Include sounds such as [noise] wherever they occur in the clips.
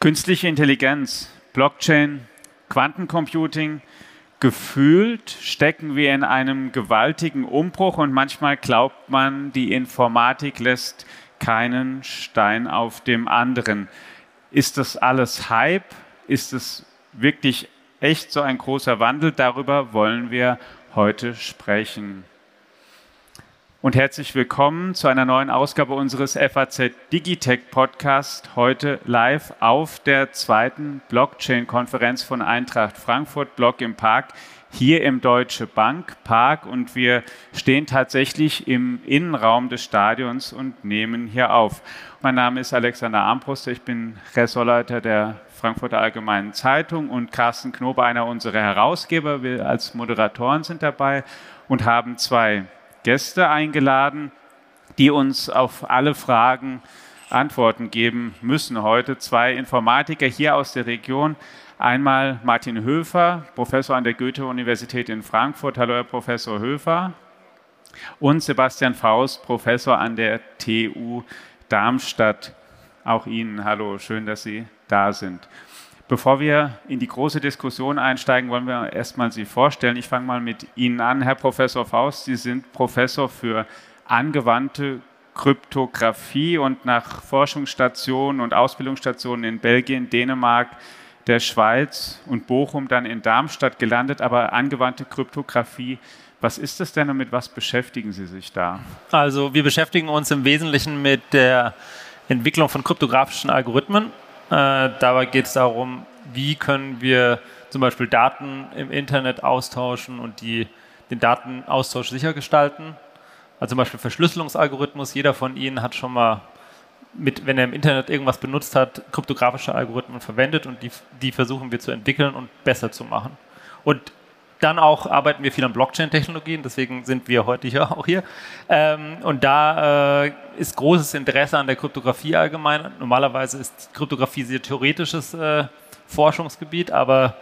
Künstliche Intelligenz, Blockchain, Quantencomputing, gefühlt stecken wir in einem gewaltigen Umbruch und manchmal glaubt man, die Informatik lässt keinen Stein auf dem anderen. Ist das alles Hype? Ist es wirklich echt so ein großer Wandel? Darüber wollen wir heute sprechen und herzlich willkommen zu einer neuen Ausgabe unseres FAZ Digitech Podcast. Heute live auf der zweiten Blockchain-Konferenz von Eintracht Frankfurt, Block im Park, hier im Deutsche Bank Park. Und wir stehen tatsächlich im Innenraum des Stadions und nehmen hier auf. Mein Name ist Alexander Armbruster, ich bin Ressortleiter der Frankfurter Allgemeinen Zeitung und Carsten Knobe, einer unserer Herausgeber. Wir als Moderatoren sind dabei und haben zwei Gäste eingeladen, die uns auf alle Fragen Antworten geben müssen heute. Zwei Informatiker hier aus der Region. Einmal Martin Höfer, Professor an der Goethe-Universität in Frankfurt. Hallo, Herr Professor Höfer. Und Sebastian Faust, Professor an der TU Darmstadt. Auch Ihnen hallo, schön, dass Sie da sind. Bevor wir in die große Diskussion einsteigen, wollen wir erstmal Sie vorstellen. Ich fange mal mit Ihnen an, Herr Professor Faust. Sie sind Professor für angewandte Kryptographie und nach Forschungsstationen und Ausbildungsstationen in Belgien, Dänemark, der Schweiz und Bochum dann in Darmstadt gelandet. Aber angewandte Kryptographie, was ist das denn und mit was beschäftigen Sie sich da? Also wir beschäftigen uns im Wesentlichen mit der Entwicklung von kryptografischen Algorithmen äh, dabei geht es darum, wie können wir zum Beispiel Daten im Internet austauschen und die, den Datenaustausch sicher gestalten. Also zum Beispiel Verschlüsselungsalgorithmus. Jeder von Ihnen hat schon mal, mit, wenn er im Internet irgendwas benutzt hat, kryptografische Algorithmen verwendet und die, die versuchen wir zu entwickeln und besser zu machen. Und dann auch arbeiten wir viel an Blockchain-Technologien, deswegen sind wir heute hier auch hier. Ähm, und da äh, ist großes Interesse an der Kryptographie allgemein. Normalerweise ist Kryptographie sehr theoretisches äh, Forschungsgebiet, aber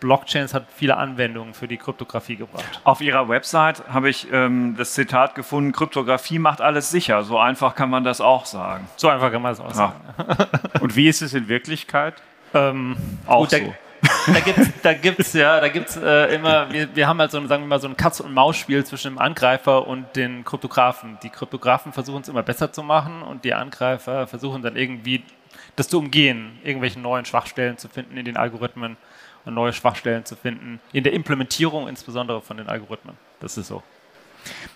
Blockchains hat viele Anwendungen für die Kryptographie gebracht. Auf Ihrer Website habe ich ähm, das Zitat gefunden, Kryptographie macht alles sicher. So einfach kann man das auch sagen. So einfach kann man das auch sagen. [laughs] Und wie ist es in Wirklichkeit? Ähm, auch gut, so da gibt's, da gibt's ja, da gibt's äh, immer, wir, wir haben halt so, sagen wir mal, so ein Katz- und Maus-Spiel zwischen dem Angreifer und den Kryptografen. Die Kryptografen versuchen es immer besser zu machen und die Angreifer versuchen dann irgendwie das zu umgehen, irgendwelche neuen Schwachstellen zu finden in den Algorithmen und neue Schwachstellen zu finden, in der Implementierung insbesondere von den Algorithmen. Das ist so.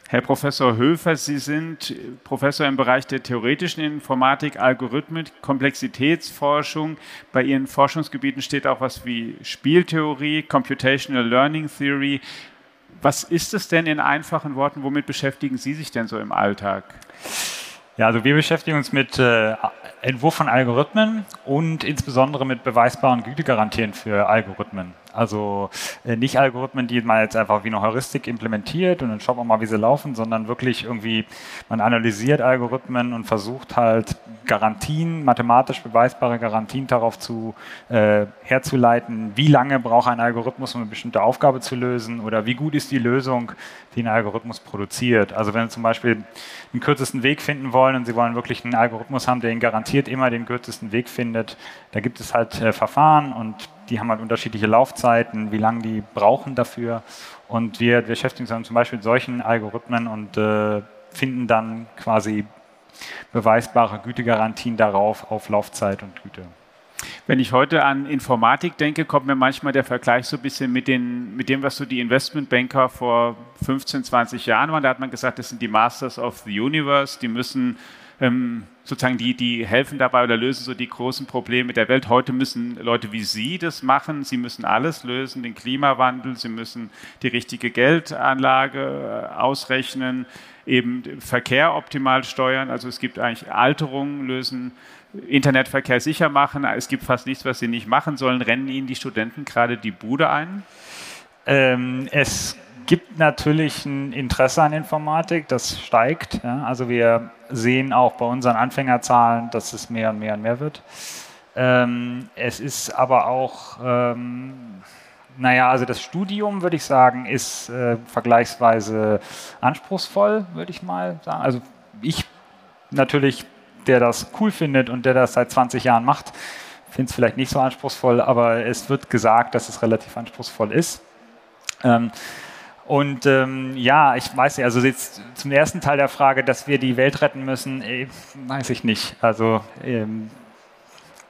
Herr Professor Höfer, Sie sind Professor im Bereich der theoretischen Informatik, Algorithmen, Komplexitätsforschung. Bei Ihren Forschungsgebieten steht auch was wie Spieltheorie, Computational Learning Theory. Was ist es denn in einfachen Worten? Womit beschäftigen Sie sich denn so im Alltag? Ja, also wir beschäftigen uns mit äh, Entwurf von Algorithmen und insbesondere mit beweisbaren Gütegarantien für Algorithmen. Also äh, nicht Algorithmen, die man jetzt einfach wie eine Heuristik implementiert und dann schaut man mal, wie sie laufen, sondern wirklich irgendwie, man analysiert Algorithmen und versucht halt Garantien, mathematisch beweisbare Garantien darauf zu äh, herzuleiten, wie lange braucht ein Algorithmus, um eine bestimmte Aufgabe zu lösen oder wie gut ist die Lösung, die ein Algorithmus produziert. Also wenn Sie zum Beispiel den kürzesten Weg finden wollen und Sie wollen wirklich einen Algorithmus haben, der Ihnen garantiert immer den kürzesten Weg findet, da gibt es halt äh, Verfahren und die haben halt unterschiedliche Laufzeiten, wie lange die brauchen dafür. Und wir, beschäftigen uns zum Beispiel mit solchen Algorithmen und äh, finden dann quasi beweisbare Gütegarantien darauf auf Laufzeit und Güte. Wenn ich heute an Informatik denke, kommt mir manchmal der Vergleich so ein bisschen mit, den, mit dem, was so die Investmentbanker vor 15, 20 Jahren waren. Da hat man gesagt, das sind die Masters of the Universe, die müssen ähm, sozusagen die, die helfen dabei oder lösen so die großen Probleme der Welt. Heute müssen Leute wie Sie das machen. Sie müssen alles lösen, den Klimawandel, Sie müssen die richtige Geldanlage äh, ausrechnen, eben Verkehr optimal steuern. Also es gibt eigentlich Alterungen lösen, Internetverkehr sicher machen. Es gibt fast nichts, was Sie nicht machen sollen. Rennen Ihnen die Studenten gerade die Bude ein? Ähm, es gibt natürlich ein Interesse an Informatik, das steigt. Ja. Also wir sehen auch bei unseren Anfängerzahlen, dass es mehr und mehr und mehr wird. Ähm, es ist aber auch, ähm, naja, also das Studium, würde ich sagen, ist äh, vergleichsweise anspruchsvoll, würde ich mal sagen. Also ich natürlich der das cool findet und der das seit 20 Jahren macht, finde es vielleicht nicht so anspruchsvoll, aber es wird gesagt, dass es relativ anspruchsvoll ist. Ähm, und ähm, ja, ich weiß nicht, also jetzt zum ersten Teil der Frage, dass wir die Welt retten müssen, äh, weiß ich nicht. Also ähm,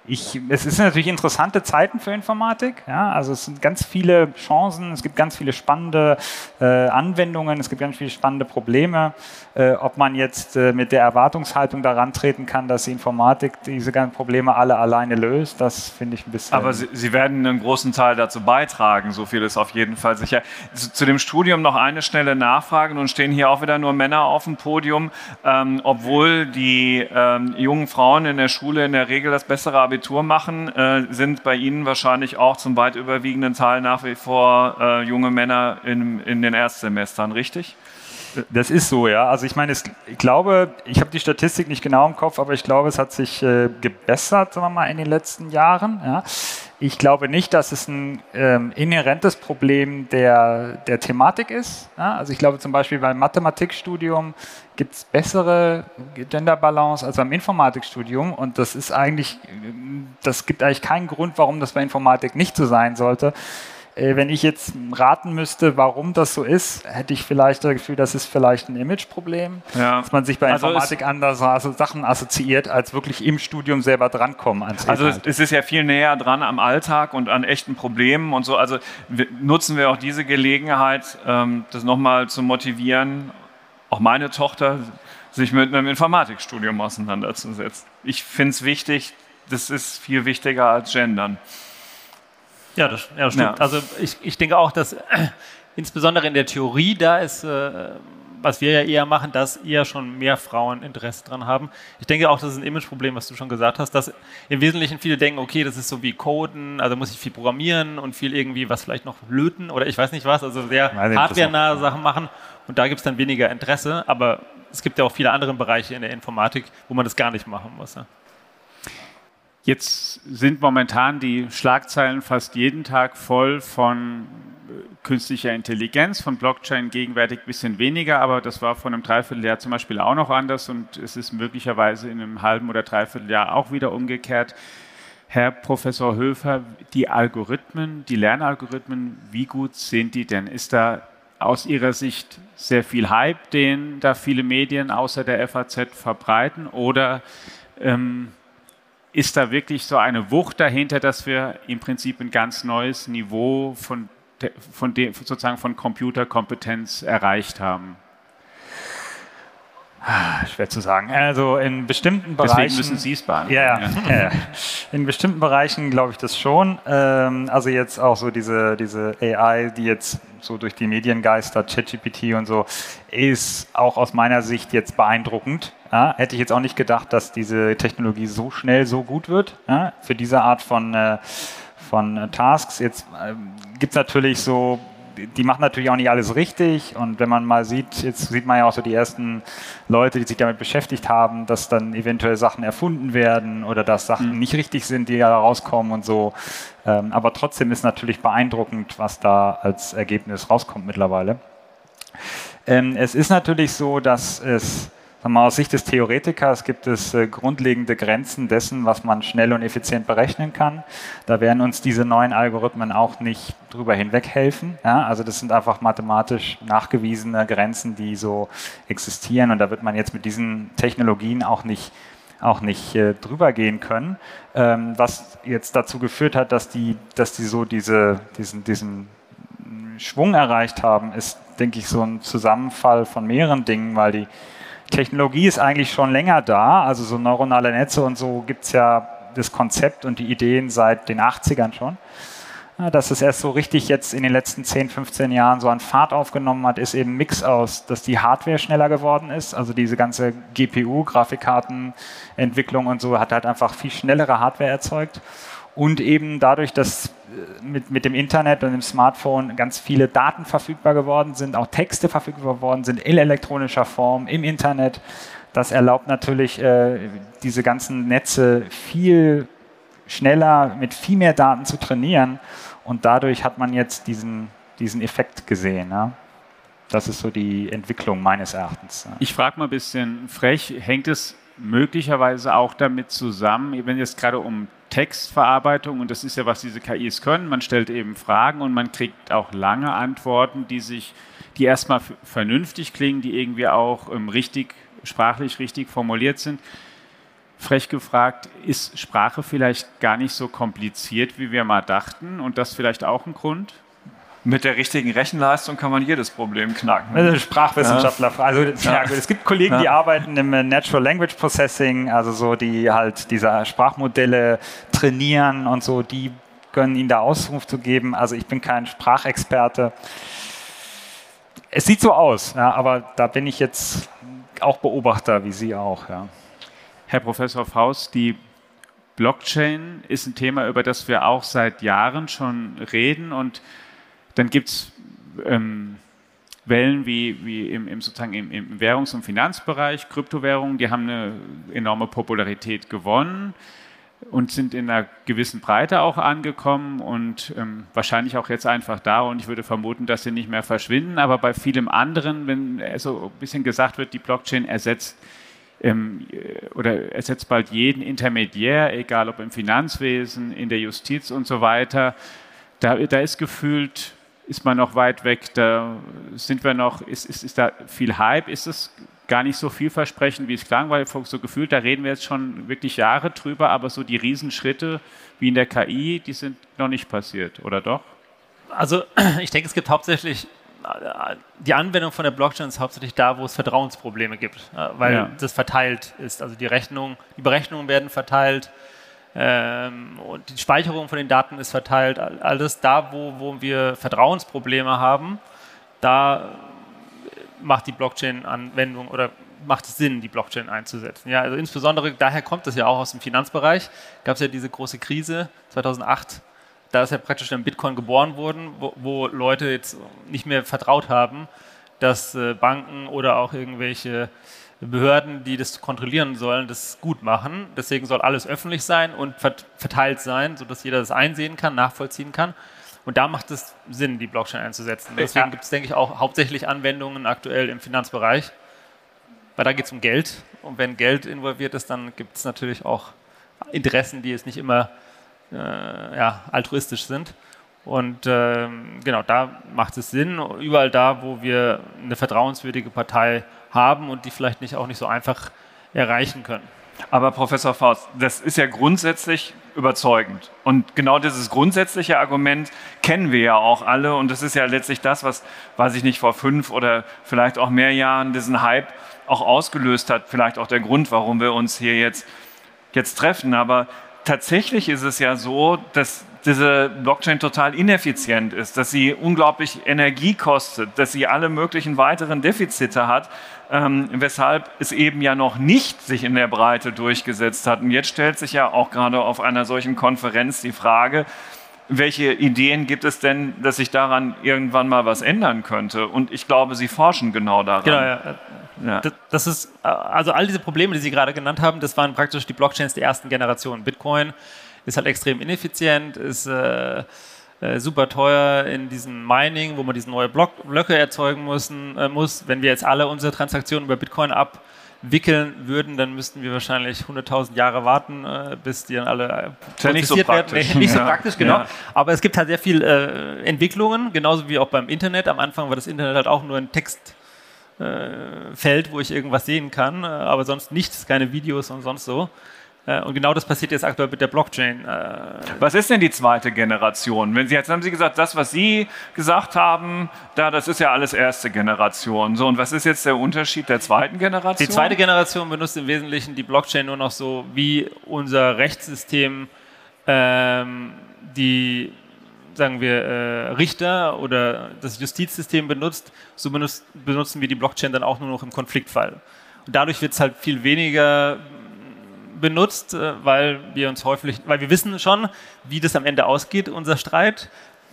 ich, es ist natürlich interessante Zeiten für Informatik. Ja? Also es sind ganz viele Chancen, es gibt ganz viele spannende äh, Anwendungen, es gibt ganz viele spannende Probleme. Äh, ob man jetzt äh, mit der Erwartungshaltung daran treten kann, dass die Informatik diese ganzen Probleme alle alleine löst, das finde ich ein bisschen. Aber Sie, Sie, werden einen großen Teil dazu beitragen, so viel ist auf jeden Fall sicher. Zu, zu dem Studium noch eine schnelle Nachfrage. Nun stehen hier auch wieder nur Männer auf dem Podium, ähm, obwohl die ähm, jungen Frauen in der Schule in der Regel das bessere Abitur machen, äh, sind bei Ihnen wahrscheinlich auch zum weit überwiegenden Teil nach wie vor äh, junge Männer in, in den Erstsemestern, richtig? Das ist so, ja. Also ich meine, es, ich glaube, ich habe die Statistik nicht genau im Kopf, aber ich glaube, es hat sich äh, gebessert, sagen wir mal, in den letzten Jahren. Ja. Ich glaube nicht, dass es ein ähm, inhärentes Problem der, der Thematik ist. Ja. Also ich glaube zum Beispiel beim Mathematikstudium gibt es bessere Genderbalance als beim Informatikstudium und das ist eigentlich, das gibt eigentlich keinen Grund, warum das bei Informatik nicht so sein sollte. Äh, wenn ich jetzt raten müsste, warum das so ist, hätte ich vielleicht das Gefühl, das ist vielleicht ein Imageproblem, ja. dass man sich bei also Informatik anders also Sachen assoziiert, als wirklich im Studium selber drankommen. Ans also Inhalt. es ist ja viel näher dran am Alltag und an echten Problemen und so. Also nutzen wir auch diese Gelegenheit, ähm, das nochmal zu motivieren, auch meine Tochter sich mit einem Informatikstudium auseinanderzusetzen. Ich finde es wichtig, das ist viel wichtiger als Gendern. Ja, das, ja, stimmt. Ja. Also ich, ich denke auch, dass äh, insbesondere in der Theorie da ist, äh, was wir ja eher machen, dass eher schon mehr Frauen Interesse dran haben. Ich denke auch, das ist ein Imageproblem, was du schon gesagt hast, dass im Wesentlichen viele denken, okay, das ist so wie Coden, also muss ich viel programmieren und viel irgendwie was vielleicht noch löten oder ich weiß nicht was, also sehr hardware-nahe Sachen machen und da gibt es dann weniger Interesse, aber es gibt ja auch viele andere Bereiche in der Informatik, wo man das gar nicht machen muss. Ja. Jetzt sind momentan die Schlagzeilen fast jeden Tag voll von äh, künstlicher Intelligenz, von Blockchain gegenwärtig ein bisschen weniger, aber das war vor einem Dreivierteljahr zum Beispiel auch noch anders und es ist möglicherweise in einem halben oder Dreivierteljahr auch wieder umgekehrt. Herr Professor Höfer, die Algorithmen, die Lernalgorithmen, wie gut sind die denn? Ist da aus Ihrer Sicht sehr viel Hype, den da viele Medien außer der FAZ verbreiten oder ähm, ist da wirklich so eine Wucht dahinter, dass wir im Prinzip ein ganz neues Niveau von, von de, sozusagen von Computerkompetenz erreicht haben? Ah, schwer zu sagen. Also in bestimmten Bereichen. Deswegen müssen Sie es beantworten. Ja, ja. In bestimmten Bereichen glaube ich das schon. Ähm, also jetzt auch so diese, diese AI, die jetzt so durch die Medien geistert, ChatGPT und so, ist auch aus meiner Sicht jetzt beeindruckend. Ja, hätte ich jetzt auch nicht gedacht, dass diese Technologie so schnell so gut wird ja, für diese Art von, äh, von äh, Tasks. Jetzt äh, gibt es natürlich so die machen natürlich auch nicht alles richtig. Und wenn man mal sieht, jetzt sieht man ja auch so die ersten Leute, die sich damit beschäftigt haben, dass dann eventuell Sachen erfunden werden oder dass Sachen mhm. nicht richtig sind, die da rauskommen und so. Ähm, aber trotzdem ist natürlich beeindruckend, was da als Ergebnis rauskommt mittlerweile. Ähm, es ist natürlich so, dass es Mal, aus Sicht des Theoretikers gibt es äh, grundlegende Grenzen dessen, was man schnell und effizient berechnen kann. Da werden uns diese neuen Algorithmen auch nicht drüber hinweg helfen. Ja? Also das sind einfach mathematisch nachgewiesene Grenzen, die so existieren und da wird man jetzt mit diesen Technologien auch nicht auch nicht äh, drüber gehen können, ähm, was jetzt dazu geführt hat, dass die, dass die so diese, diesen, diesen Schwung erreicht haben, ist, denke ich, so ein Zusammenfall von mehreren Dingen, weil die Technologie ist eigentlich schon länger da, also so neuronale Netze und so gibt es ja das Konzept und die Ideen seit den 80ern schon. Dass es erst so richtig jetzt in den letzten 10, 15 Jahren so an Fahrt aufgenommen hat, ist eben Mix aus, dass die Hardware schneller geworden ist. Also diese ganze GPU, Grafikkartenentwicklung und so hat halt einfach viel schnellere Hardware erzeugt und eben dadurch, dass äh, mit, mit dem Internet und dem Smartphone ganz viele Daten verfügbar geworden sind, auch Texte verfügbar geworden sind in elektronischer Form im Internet. Das erlaubt natürlich äh, diese ganzen Netze viel schneller mit viel mehr Daten zu trainieren und dadurch hat man jetzt diesen, diesen Effekt gesehen. Ja? Das ist so die Entwicklung meines Erachtens. Ich frage mal ein bisschen frech, hängt es möglicherweise auch damit zusammen, wenn es gerade um Textverarbeitung, und das ist ja, was diese KIs können, man stellt eben Fragen und man kriegt auch lange Antworten, die sich, die erstmal vernünftig klingen, die irgendwie auch ähm, richtig, sprachlich richtig formuliert sind. Frech gefragt, ist Sprache vielleicht gar nicht so kompliziert, wie wir mal dachten und das vielleicht auch ein Grund? Mit der richtigen Rechenleistung kann man jedes Problem knacken. Also Sprachwissenschaftler. Ja. Also ja, es gibt Kollegen, die arbeiten im Natural Language Processing, also so die halt diese Sprachmodelle trainieren und so, die können ihnen da Auskunft zu geben. Also ich bin kein Sprachexperte. Es sieht so aus, ja, aber da bin ich jetzt auch Beobachter, wie Sie auch. Ja. Herr Professor Faust, die Blockchain ist ein Thema, über das wir auch seit Jahren schon reden und dann gibt es ähm, Wellen wie, wie im, im sozusagen im, im, Währungs- und Finanzbereich, Kryptowährungen, die haben eine enorme Popularität gewonnen und sind in einer gewissen Breite auch angekommen und ähm, wahrscheinlich auch jetzt einfach da. Und ich würde vermuten, dass sie nicht mehr verschwinden. Aber bei vielem anderen, wenn so ein bisschen gesagt wird, die Blockchain ersetzt ähm, oder ersetzt bald jeden Intermediär, egal ob im Finanzwesen, in der Justiz und so weiter, da, da ist gefühlt ist man noch weit weg, da sind wir noch, ist, ist, ist da viel Hype, ist es gar nicht so vielversprechend, wie es klang, weil so gefühlt, da reden wir jetzt schon wirklich Jahre drüber, aber so die Riesenschritte wie in der KI, die sind noch nicht passiert, oder doch? Also [clears throat] ich denke, es gibt hauptsächlich die Anwendung von der Blockchain ist hauptsächlich da, wo es Vertrauensprobleme gibt, äh, weil ja. das verteilt ist. Also die Rechnung, die Berechnungen werden verteilt, ähm, und die Speicherung von den Daten ist verteilt. Alles da, wo, wo wir Vertrauensprobleme haben, da macht die Blockchain-Anwendung oder macht es Sinn, die Blockchain einzusetzen. Ja, also insbesondere daher kommt es ja auch aus dem Finanzbereich. Gab es ja diese große Krise 2008. Da ist ja praktisch dann Bitcoin geboren worden, wo, wo Leute jetzt nicht mehr vertraut haben, dass äh, Banken oder auch irgendwelche Behörden, die das kontrollieren sollen, das gut machen. Deswegen soll alles öffentlich sein und verteilt sein, sodass jeder das einsehen kann, nachvollziehen kann. Und da macht es Sinn, die Blockchain einzusetzen. Deswegen gibt es, denke ich, auch hauptsächlich Anwendungen aktuell im Finanzbereich, weil da geht es um Geld. Und wenn Geld involviert ist, dann gibt es natürlich auch Interessen, die jetzt nicht immer äh, ja, altruistisch sind. Und äh, genau, da macht es Sinn. Überall da, wo wir eine vertrauenswürdige Partei haben und die vielleicht nicht auch nicht so einfach erreichen können. Aber Professor Faust, das ist ja grundsätzlich überzeugend. Und genau dieses grundsätzliche Argument kennen wir ja auch alle. Und das ist ja letztlich das, was, weiß ich nicht, vor fünf oder vielleicht auch mehr Jahren diesen Hype auch ausgelöst hat. Vielleicht auch der Grund, warum wir uns hier jetzt, jetzt treffen. Aber tatsächlich ist es ja so, dass diese Blockchain total ineffizient ist, dass sie unglaublich Energie kostet, dass sie alle möglichen weiteren Defizite hat, ähm, weshalb es eben ja noch nicht sich in der Breite durchgesetzt hat. Und jetzt stellt sich ja auch gerade auf einer solchen Konferenz die Frage, welche Ideen gibt es denn, dass sich daran irgendwann mal was ändern könnte? Und ich glaube, Sie forschen genau daran. Genau, ja. Ja. Das, ist, also all diese Probleme, die Sie gerade genannt haben, das waren praktisch die Blockchains der ersten Generation. Bitcoin ist halt extrem ineffizient, ist äh, äh, super teuer in diesem Mining, wo man diese neue Block Blöcke erzeugen müssen, äh, muss. Wenn wir jetzt alle unsere Transaktionen über Bitcoin abwickeln würden, dann müssten wir wahrscheinlich 100.000 Jahre warten, äh, bis die dann alle äh, nicht so werden. Nee, nicht so praktisch, genau. Ja. Aber es gibt halt sehr viele äh, Entwicklungen, genauso wie auch beim Internet. Am Anfang war das Internet halt auch nur ein Text. Feld, wo ich irgendwas sehen kann, aber sonst nichts, keine Videos und sonst so. Äh, und genau das passiert jetzt aktuell mit der Blockchain. Äh. Was ist denn die zweite Generation? Wenn Sie jetzt haben Sie gesagt, das, was Sie gesagt haben, da, das ist ja alles erste Generation. So, und was ist jetzt der Unterschied der zweiten Generation? Die zweite Generation benutzt im Wesentlichen die Blockchain nur noch so, wie unser Rechtssystem ähm, die sagen wir, äh, Richter oder das Justizsystem benutzt, so benutzt, benutzen wir die Blockchain dann auch nur noch im Konfliktfall. Und dadurch wird es halt viel weniger benutzt, äh, weil wir uns häufig, weil wir wissen schon, wie das am Ende ausgeht, unser Streit.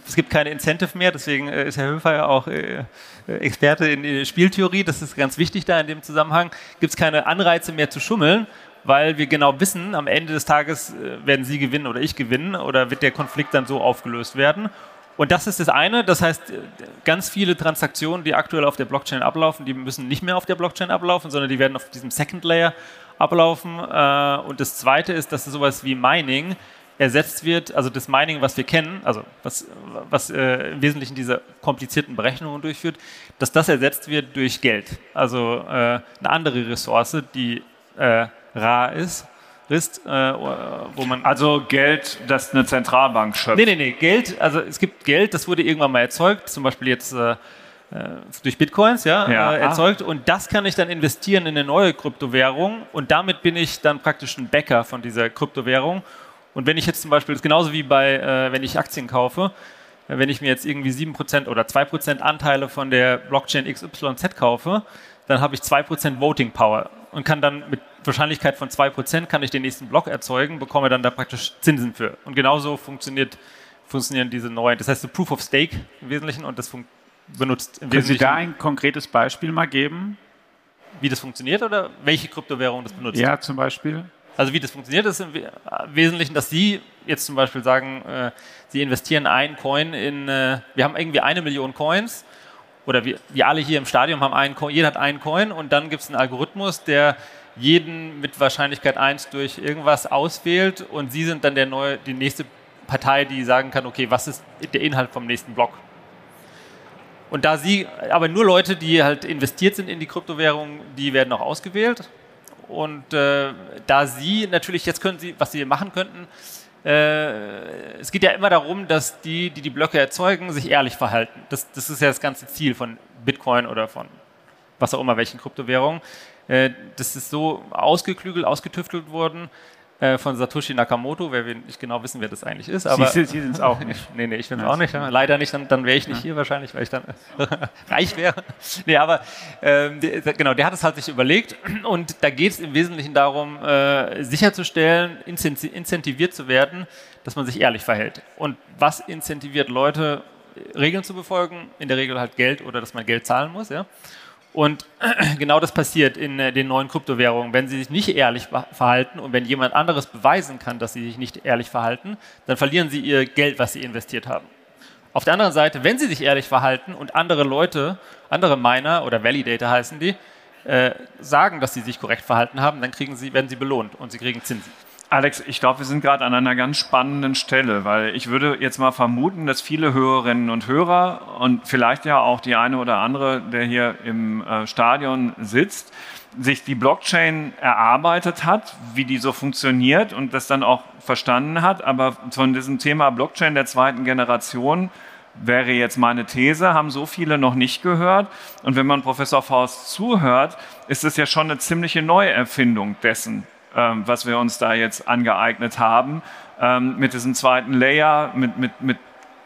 Es gibt keine Incentive mehr, deswegen äh, ist Herr Höfer ja auch äh, Experte in Spieltheorie. Das ist ganz wichtig da in dem Zusammenhang. Gibt es keine Anreize mehr zu schummeln, weil wir genau wissen, am Ende des Tages werden Sie gewinnen oder ich gewinnen oder wird der Konflikt dann so aufgelöst werden. Und das ist das eine. Das heißt, ganz viele Transaktionen, die aktuell auf der Blockchain ablaufen, die müssen nicht mehr auf der Blockchain ablaufen, sondern die werden auf diesem Second Layer ablaufen. Äh, und das Zweite ist, dass sowas wie Mining ersetzt wird, also das Mining, was wir kennen, also was, was äh, im Wesentlichen diese komplizierten Berechnungen durchführt, dass das ersetzt wird durch Geld. Also äh, eine andere Ressource, die äh, rar ist, ist äh, wo man. Also Geld, das eine Zentralbank schöpft. Nee, nee, nee, Geld, also es gibt Geld, das wurde irgendwann mal erzeugt, zum Beispiel jetzt äh, durch Bitcoins ja, ja. Äh, erzeugt und das kann ich dann investieren in eine neue Kryptowährung und damit bin ich dann praktisch ein Bäcker von dieser Kryptowährung und wenn ich jetzt zum Beispiel, das ist genauso wie bei, äh, wenn ich Aktien kaufe, äh, wenn ich mir jetzt irgendwie 7% oder 2% Anteile von der Blockchain XYZ kaufe, dann habe ich 2% Voting Power und kann dann mit Wahrscheinlichkeit von 2% kann ich den nächsten Block erzeugen, bekomme dann da praktisch Zinsen für. Und genauso funktioniert, funktionieren diese neuen, das heißt so Proof of Stake im Wesentlichen und das benutzt Können Sie da ein konkretes Beispiel mal geben? Wie das funktioniert oder welche Kryptowährung das benutzt? Ja, zum Beispiel. Also wie das funktioniert, ist im Wesentlichen, dass Sie jetzt zum Beispiel sagen, äh, Sie investieren einen Coin in, äh, wir haben irgendwie eine Million Coins oder wir, wir alle hier im Stadion haben einen Coin, jeder hat einen Coin und dann gibt es einen Algorithmus, der jeden mit Wahrscheinlichkeit 1 durch irgendwas auswählt und Sie sind dann der neue, die nächste Partei, die sagen kann, okay, was ist der Inhalt vom nächsten Block? Und da Sie, aber nur Leute, die halt investiert sind in die Kryptowährung, die werden auch ausgewählt. Und äh, da Sie natürlich, jetzt können Sie, was Sie machen könnten, äh, es geht ja immer darum, dass die, die die Blöcke erzeugen, sich ehrlich verhalten. Das, das ist ja das ganze Ziel von Bitcoin oder von was auch immer, welchen Kryptowährungen. Äh, das ist so ausgeklügelt, ausgetüftelt worden, äh, von Satoshi Nakamoto, wer wir nicht genau wissen, wer das eigentlich ist. Aber Sie, Sie sind es auch nicht. [laughs] nee, nee, ich bin es auch nicht. Leider nicht, dann, dann wäre ich nicht ja. hier wahrscheinlich, weil ich dann [laughs] reich wäre. Nee, aber ähm, der, genau, der hat es halt sich überlegt und da geht es im Wesentlichen darum, äh, sicherzustellen, incentiviert zu werden, dass man sich ehrlich verhält. Und was incentiviert Leute, Regeln zu befolgen? In der Regel halt Geld oder dass man Geld zahlen muss, ja. Und [clears throat] genau das passiert in äh, den neuen Kryptowährungen. Wenn sie sich nicht ehrlich verhalten und wenn jemand anderes beweisen kann, dass sie sich nicht ehrlich verhalten, dann verlieren sie ihr Geld, was sie investiert haben. Auf der anderen Seite, wenn sie sich ehrlich verhalten und andere Leute, andere Miner oder Validator heißen die, äh, sagen, dass sie sich korrekt verhalten haben, dann kriegen sie, werden sie belohnt und sie kriegen Zinsen. Alex, ich glaube, wir sind gerade an einer ganz spannenden Stelle, weil ich würde jetzt mal vermuten, dass viele Hörerinnen und Hörer und vielleicht ja auch die eine oder andere, der hier im äh, Stadion sitzt, sich die Blockchain erarbeitet hat, wie die so funktioniert und das dann auch verstanden hat. Aber von diesem Thema Blockchain der zweiten Generation wäre jetzt meine These, haben so viele noch nicht gehört. Und wenn man Professor Faust zuhört, ist es ja schon eine ziemliche Neuerfindung dessen, ähm, was wir uns da jetzt angeeignet haben, ähm, mit diesem zweiten Layer, mit, mit, mit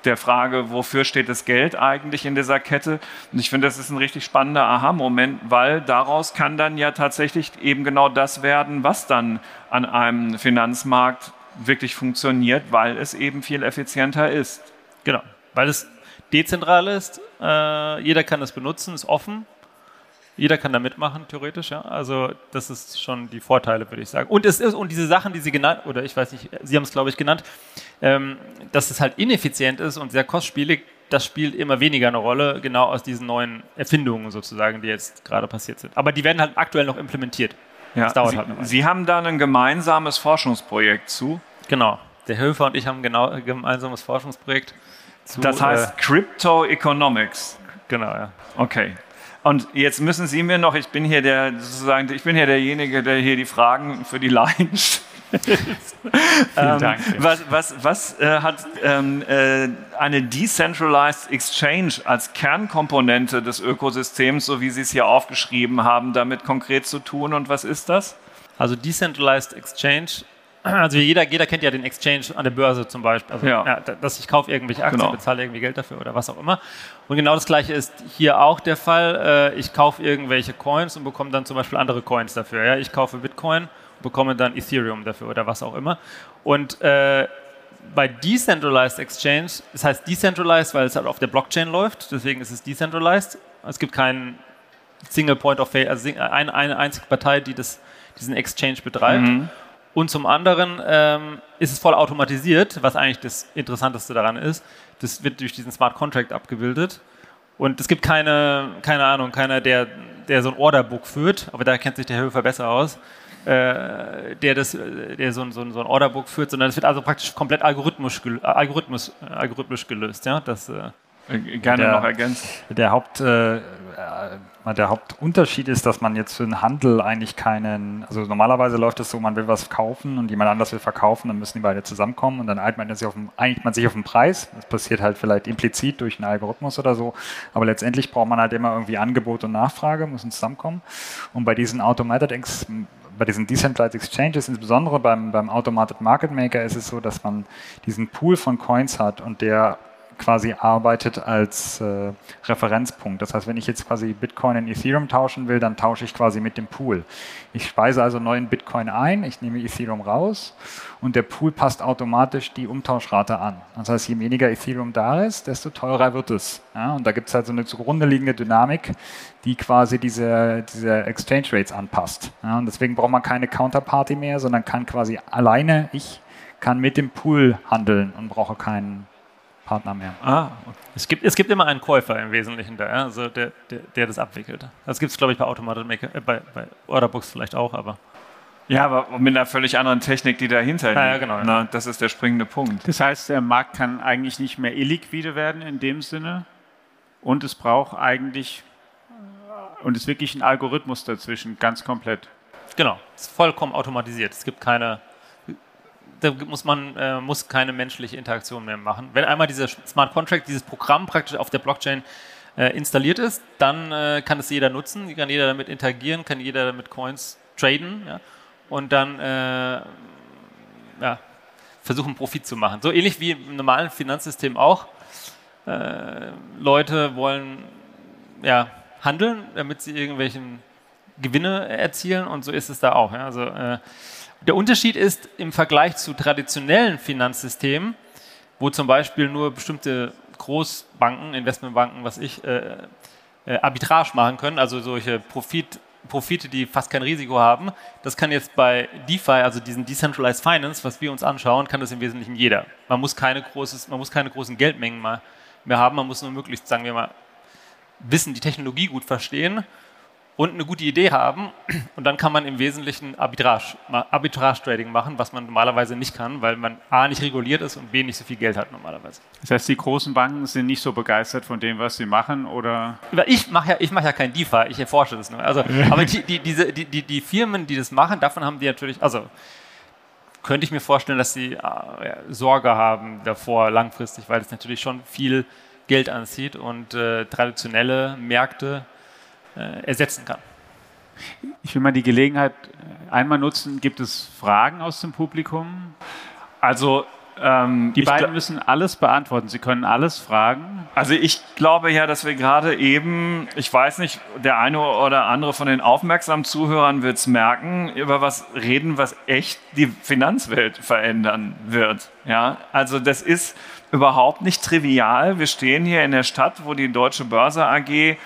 der Frage, wofür steht das Geld eigentlich in dieser Kette? Und ich finde, das ist ein richtig spannender Aha-Moment, weil daraus kann dann ja tatsächlich eben genau das werden, was dann an einem Finanzmarkt wirklich funktioniert, weil es eben viel effizienter ist. Genau, weil es dezentral ist, äh, jeder kann es benutzen, ist offen jeder kann da mitmachen, theoretisch, ja. Also das ist schon die Vorteile, würde ich sagen. Und es ist, und diese Sachen, die Sie genannt, oder ich weiß nicht, Sie haben es, glaube ich, genannt, ähm, dass es halt ineffizient ist und sehr kostspielig, das spielt immer weniger eine Rolle, genau aus diesen neuen Erfindungen sozusagen, die jetzt gerade passiert sind. Aber die werden halt aktuell noch implementiert. Ja, das dauert Sie, halt noch. Sie haben da ein gemeinsames Forschungsprojekt zu. Genau. Der Höfer und ich haben genau ein gemeinsames Forschungsprojekt zu. Das heißt äh, Crypto Economics. Genau, ja. Okay. Und jetzt müssen Sie mir noch, ich bin hier der sozusagen, ich bin hier derjenige, der hier die Fragen für die Laien [laughs] stellt. ähm, Dank. Was, was, was äh, hat ähm, äh, eine Decentralized Exchange als Kernkomponente des Ökosystems, so wie Sie es hier aufgeschrieben haben, damit konkret zu tun und was ist das? Also Decentralized Exchange also jeder, jeder kennt ja den Exchange an der Börse zum Beispiel. Also, ja. Ja, dass ich kaufe irgendwelche Aktien, genau. bezahle irgendwie Geld dafür oder was auch immer. Und genau das gleiche ist hier auch der Fall. Äh, ich kaufe irgendwelche Coins und bekomme dann zum Beispiel andere Coins dafür. Ja? Ich kaufe Bitcoin und bekomme dann Ethereum dafür oder was auch immer. Und äh, bei Decentralized Exchange, das heißt Decentralized, weil es halt auf der Blockchain läuft, deswegen ist es Decentralized. Es gibt keinen Single Point of Failure, also eine, eine einzige Partei, die das, diesen Exchange betreibt. Mhm. Und zum anderen ähm, ist es voll automatisiert, was eigentlich das Interessanteste daran ist. Das wird durch diesen Smart Contract abgebildet. Und es gibt keine, keine Ahnung, keiner, der, der so ein Orderbook führt, aber da kennt sich der Höfer besser aus. äh, der, das, der so, ein, so, so ein Orderbook führt, sondern es wird also praktisch komplett algorithmisch, algorithmisch, algorithmisch gelöst. Ja? Das, äh, Gerne der, noch ergänzen. Der Haupt, äh, der Hauptunterschied ist, dass man jetzt für den Handel eigentlich keinen, also normalerweise läuft es so, man will was kaufen und jemand anders will verkaufen, dann müssen die beide zusammenkommen und dann einigt man sich auf den, einigt man sich auf den Preis. Das passiert halt vielleicht implizit durch einen Algorithmus oder so, aber letztendlich braucht man halt immer irgendwie Angebot und Nachfrage, müssen zusammenkommen. Und bei diesen Automated Ex bei diesen Decentralized Exchanges, insbesondere beim, beim Automated Market Maker, ist es so, dass man diesen Pool von Coins hat und der quasi arbeitet als äh, Referenzpunkt. Das heißt, wenn ich jetzt quasi Bitcoin in Ethereum tauschen will, dann tausche ich quasi mit dem Pool. Ich speise also neuen Bitcoin ein, ich nehme Ethereum raus und der Pool passt automatisch die Umtauschrate an. Das heißt, je weniger Ethereum da ist, desto teurer wird es. Ja, und da gibt es halt so eine zugrunde liegende Dynamik, die quasi diese, diese Exchange Rates anpasst. Ja, und deswegen braucht man keine Counterparty mehr, sondern kann quasi alleine, ich kann mit dem Pool handeln und brauche keinen Partner mehr. Ah, okay. es, gibt, es gibt immer einen Käufer im Wesentlichen da, also der, der, der das abwickelt. Das gibt es, glaube ich, bei Automated Maker, äh, bei, bei Orderbooks vielleicht auch, aber. Ja, aber mit einer völlig anderen Technik, die dahinter liegt. Ja, ja, genau, ja. Na, das ist der springende Punkt. Das heißt, der Markt kann eigentlich nicht mehr illiquide werden in dem Sinne und es braucht eigentlich und es ist wirklich ein Algorithmus dazwischen, ganz komplett. Genau, es ist vollkommen automatisiert. Es gibt keine da muss man äh, muss keine menschliche Interaktion mehr machen. Wenn einmal dieser Smart Contract, dieses Programm praktisch auf der Blockchain äh, installiert ist, dann äh, kann es jeder nutzen, kann jeder damit interagieren, kann jeder damit Coins traden ja, und dann äh, ja, versuchen Profit zu machen. So ähnlich wie im normalen Finanzsystem auch. Äh, Leute wollen ja, handeln, damit sie irgendwelchen Gewinne erzielen und so ist es da auch. Ja. Also äh, der Unterschied ist im Vergleich zu traditionellen Finanzsystemen, wo zum Beispiel nur bestimmte Großbanken, Investmentbanken, was ich, äh, äh, Arbitrage machen können, also solche Profit, Profite, die fast kein Risiko haben. Das kann jetzt bei DeFi, also diesen Decentralized Finance, was wir uns anschauen, kann das im Wesentlichen jeder. Man muss keine, großes, man muss keine großen Geldmengen mehr, mehr haben, man muss nur möglichst, sagen wir mal, wissen, die Technologie gut verstehen und eine gute Idee haben und dann kann man im Wesentlichen Arbitrage, Arbitrage-Trading machen, was man normalerweise nicht kann, weil man A nicht reguliert ist und B nicht so viel Geld hat normalerweise. Das heißt, die großen Banken sind nicht so begeistert von dem, was sie machen oder? Ich mache ja, mach ja kein DeFi, ich erforsche das nur. Also, aber die, die, diese, die, die, die Firmen, die das machen, davon haben die natürlich, also könnte ich mir vorstellen, dass sie äh, Sorge haben davor langfristig, weil es natürlich schon viel Geld anzieht und äh, traditionelle Märkte ersetzen kann. Ich will mal die Gelegenheit äh, einmal nutzen. Gibt es Fragen aus dem Publikum? Also ähm, die beiden müssen alles beantworten. Sie können alles fragen. Also ich glaube ja, dass wir gerade eben, ich weiß nicht, der eine oder andere von den aufmerksamen Zuhörern wird es merken, über was reden, was echt die Finanzwelt verändern wird. Ja, also das ist überhaupt nicht trivial. Wir stehen hier in der Stadt, wo die Deutsche Börse AG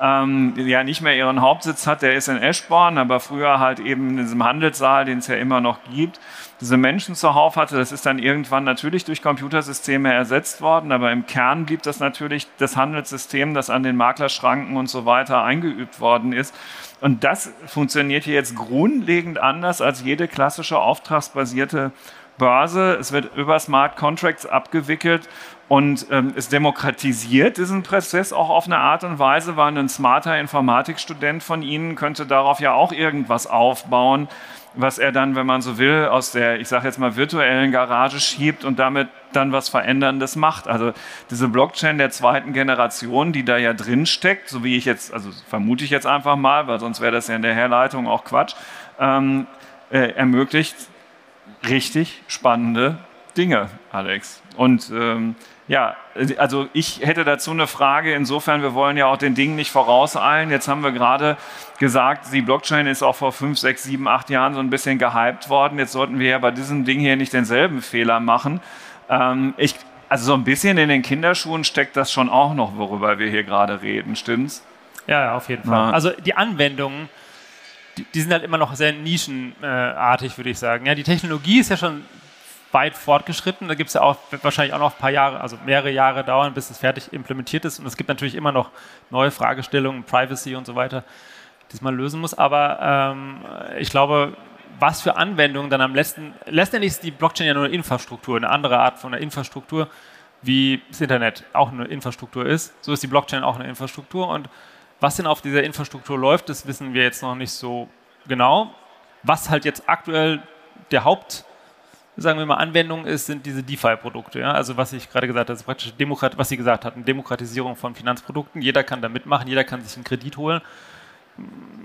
ähm, ja nicht mehr ihren Hauptsitz hat, der ist in Eschborn, aber früher halt eben in diesem Handelssaal, den es ja immer noch gibt, diese Menschen zuhauf hatte. Das ist dann irgendwann natürlich durch Computersysteme ersetzt worden, aber im Kern blieb das natürlich das Handelssystem, das an den Maklerschranken und so weiter eingeübt worden ist. Und das funktioniert hier jetzt grundlegend anders als jede klassische auftragsbasierte Börse. Es wird über Smart Contracts abgewickelt und ähm, es demokratisiert diesen Prozess auch auf eine Art und Weise, weil ein smarter Informatikstudent von Ihnen könnte darauf ja auch irgendwas aufbauen, was er dann, wenn man so will, aus der, ich sage jetzt mal, virtuellen Garage schiebt und damit dann was Veränderndes macht. Also diese Blockchain der zweiten Generation, die da ja drin steckt, so wie ich jetzt, also vermute ich jetzt einfach mal, weil sonst wäre das ja in der Herleitung auch Quatsch, ähm, äh, ermöglicht richtig spannende Dinge, Alex. Und ähm, ja, also ich hätte dazu eine Frage. Insofern, wir wollen ja auch den Dingen nicht vorauseilen. Jetzt haben wir gerade gesagt, die Blockchain ist auch vor fünf, sechs, sieben, acht Jahren so ein bisschen gehypt worden. Jetzt sollten wir ja bei diesem Ding hier nicht denselben Fehler machen. Ähm, ich, also so ein bisschen in den Kinderschuhen steckt das schon auch noch, worüber wir hier gerade reden, stimmt's? Ja, auf jeden Fall. Ja. Also die Anwendungen, die, die, sind halt immer noch sehr nischenartig, würde ich sagen. Ja, die Technologie ist ja schon weit fortgeschritten. Da gibt es ja auch wahrscheinlich auch noch ein paar Jahre, also mehrere Jahre dauern, bis es fertig implementiert ist. Und es gibt natürlich immer noch neue Fragestellungen, Privacy und so weiter, die man lösen muss. Aber ähm, ich glaube, was für Anwendungen dann am letzten, letztendlich ist die Blockchain ja nur eine Infrastruktur, eine andere Art von einer Infrastruktur, wie das Internet auch eine Infrastruktur ist. So ist die Blockchain auch eine Infrastruktur und was denn auf dieser Infrastruktur läuft, das wissen wir jetzt noch nicht so genau. Was halt jetzt aktuell der Haupt, sagen wir mal, Anwendung ist, sind diese DeFi-Produkte. Ja? Also was ich gerade gesagt habe, ist praktisch Demokrat, was Sie gesagt hatten, Demokratisierung von Finanzprodukten. Jeder kann da mitmachen, jeder kann sich einen Kredit holen.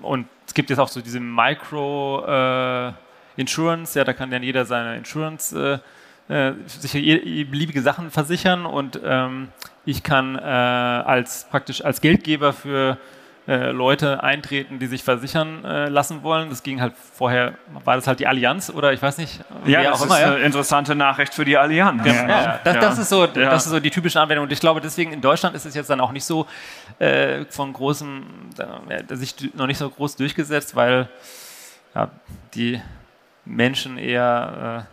Und es gibt jetzt auch so diese Micro äh, Insurance, ja, da kann dann jeder seine Insurance äh, äh sich beliebige Sachen versichern und ähm, ich kann äh, als praktisch als Geldgeber für äh, Leute eintreten, die sich versichern äh, lassen wollen. Das ging halt vorher, war das halt die Allianz oder ich weiß nicht. Ja, das immer, ist ja? eine interessante Nachricht für die Allianz. Ja, ja. Das, das, ist so, das ist so die typische Anwendung. Und ich glaube, deswegen in Deutschland ist es jetzt dann auch nicht so äh, von großem, äh, sich noch nicht so groß durchgesetzt, weil die Menschen eher